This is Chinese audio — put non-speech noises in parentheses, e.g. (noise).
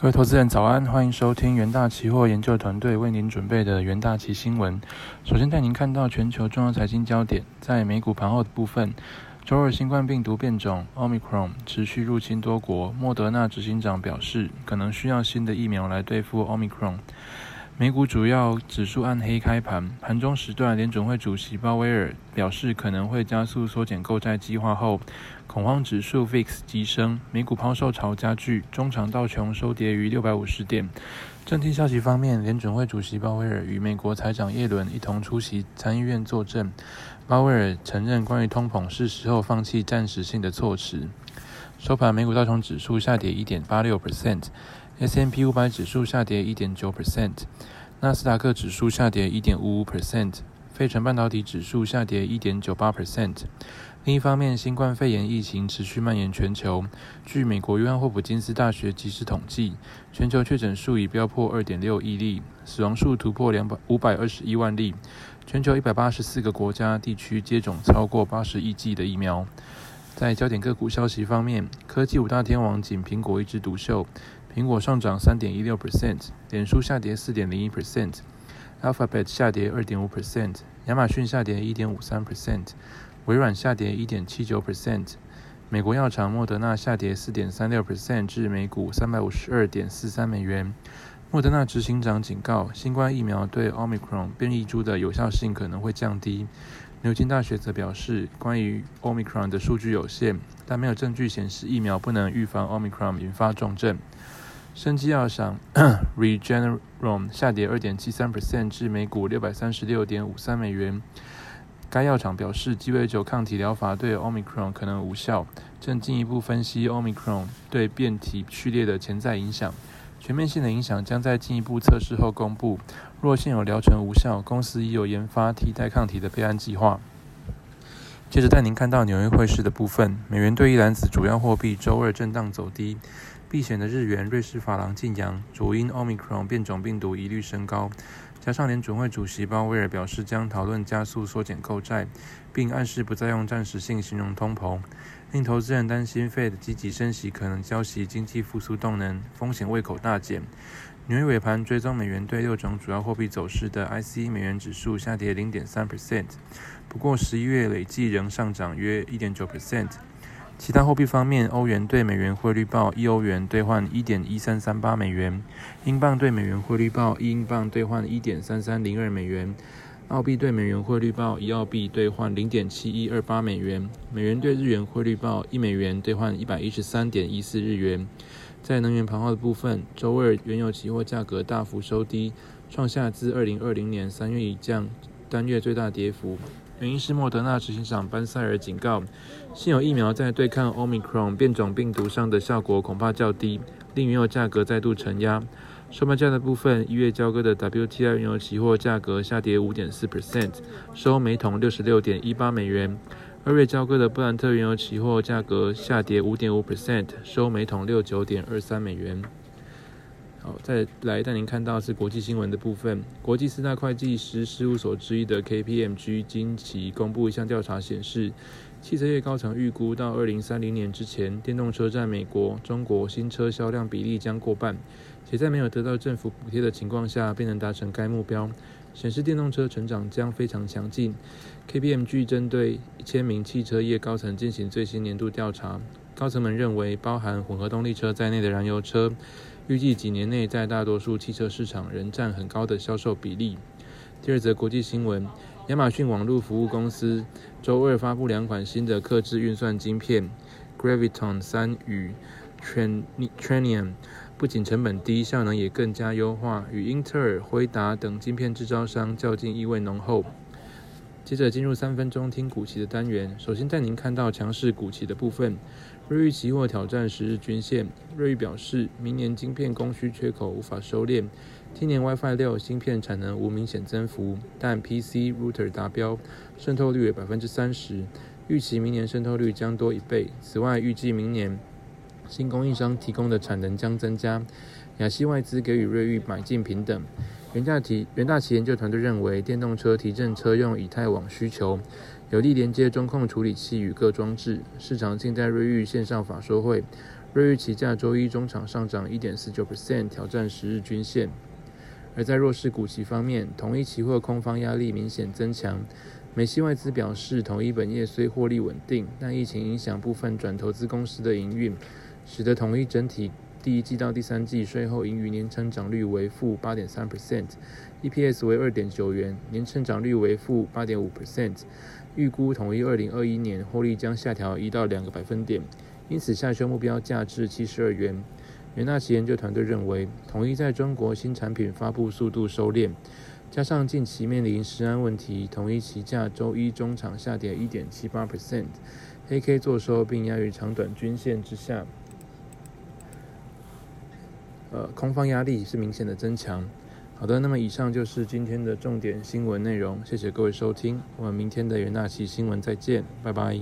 各位投资人早安，欢迎收听元大期货研究团队为您准备的元大期新闻。首先带您看到全球重要财经焦点，在美股盘后的部分，周二新冠病毒变种 Omicron 持续入侵多国，莫德纳执行长表示，可能需要新的疫苗来对付 Omicron。美股主要指数暗黑开盘，盘中时段，联准会主席鲍威尔表示可能会加速缩减购债计划后，恐慌指数 VIX 急升，美股抛售潮加剧，中长道琼收跌于六百五十点。正经消息方面，联准会主席鲍威尔与美国财长耶伦一同出席参议院作证。鲍威尔承认关于通膨是时候放弃暂时性的措辞。收盘，美股道琼指数下跌一点八六 percent，S M P 五百指数下跌一点九 percent，纳斯达克指数下跌一点五五 percent，费城半导体指数下跌一点九八 percent。另一方面，新冠肺炎疫情持续蔓延全球。据美国约翰霍普金斯大学及时统计，全球确诊数已飙破二点六亿例，死亡数突破两百五百二十一万例。全球一百八十四个国家地区接种超过八十亿剂的疫苗。在焦点个股消息方面，科技五大天王仅苹果一枝独秀。苹果上涨三点一六 percent，脸书下跌四点零一 percent，Alphabet 下跌二点五 percent，亚马逊下跌一点五三 percent，微软下跌一点七九 percent，美国药厂莫德纳下跌四点三六 percent 至每股三百五十二点四三美元。莫德纳执行长警告，新冠疫苗对奥密克戎变异株的有效性可能会降低。牛津大学则表示，关于 Omicron 的数据有限，但没有证据显示疫苗不能预防 Omicron 引发重症。生机药厂 (clears throat) Regeneron 下跌二点七三 percent 至每股六百三十六点五三美元。该药厂表示，鸡尾酒抗体疗法对 Omicron 可能无效，正进一步分析 Omicron 对变体序列的潜在影响。全面性的影响将在进一步测试后公布。若现有疗程无效，公司已有研发替代抗体的备案计划。接着带您看到纽约汇市的部分，美元兑一篮子主要货币周二震荡走低。避险的日元、瑞士法郎晋扬，主因 Omicron 变种病毒疑虑升高，加上联准会主席鲍威尔表示将讨论加速缩减购债，并暗示不再用暂时性形容通膨，令投资人担心 Fed 积极升息可能浇熄经济复苏动能，风险胃口大减。纽约尾盘追踪美元对六种主要货币走势的 IC 美元指数下跌零点三 percent，不过十一月累计仍上涨约一点九 percent。其他货币方面，欧元对美元汇率报一欧元兑换一点一三三八美元，英镑对美元汇率报一英镑兑换一点三三零二美元，澳币对美元汇率报一澳币兑换零点七一二八美元，美元对日元汇率报一美元兑换一百一十三点一四日元。在能源盘后的部分，周二原油期货价格大幅收低，创下自二零二零年三月以降单月最大跌幅。原因是莫德纳执行长班塞尔警告，现有疫苗在对抗 Omicron 变种病毒上的效果恐怕较低，令原油价格再度承压。收盘价的部分，一月交割的 WTI 原油期货价格下跌五点四 percent，收每桶六十六点一八美元；二月交割的布兰特原油期货价格下跌五点五 percent，收每桶六九点二三美元。好，再来带您看到是国际新闻的部分。国际四大会计师事务所之一的 KPMG 近期公布一项调查显示，汽车业高层预估到二零三零年之前，电动车在美国、中国新车销量比例将过半，且在没有得到政府补贴的情况下，便能达成该目标，显示电动车成长将非常强劲。KPMG 针对一千名汽车业高层进行最新年度调查，高层们认为，包含混合动力车在内的燃油车。预计几年内，在大多数汽车市场仍占很高的销售比例。第二则国际新闻：亚马逊网络服务公司周二发布两款新的客制运算晶片，Graviton 三与 Trainium，不仅成本低，效能也更加优化，与英特尔、辉达等晶片制造商较劲意味浓厚。接着进入三分钟听股期的单元，首先带您看到强势股期的部分。瑞昱期货挑战十日均线。瑞昱表示，明年晶片供需缺口无法收敛，今年 WiFi 六芯片产能无明显增幅，但 PC router 达标，渗透率为百分之三十，预期明年渗透率将多一倍。此外，预计明年新供应商提供的产能将增加，亚细外资给予瑞昱买进平等。元大提元大旗研究团队认为，电动车提振车用以太网需求，有力连接中控处理器与各装置。市场静待瑞昱线上法说会，瑞玉期价周一中场上涨一点四九 percent，挑战十日均线。而在弱势股期方面，同一期货空方压力明显增强。美系外资表示，统一本业虽获利稳定，但疫情影响部分转投资公司的营运，使得统一整体第一季到第三季税后盈余年成长率为负八点三 percent，EPS 为二点九元，年成长率为负八点五 percent。预估统一二零二一年获利将下调一到两个百分点，因此下修目标价至七十二元。元大旗研究团队认为，统一在中国新产品发布速度收敛。加上近期面临食安问题，统一期价周一中场下跌一点七八 percent，黑 K 做收并压于长短均线之下，呃，空方压力是明显的增强。好的，那么以上就是今天的重点新闻内容，谢谢各位收听，我们明天的元大旗新闻再见，拜拜。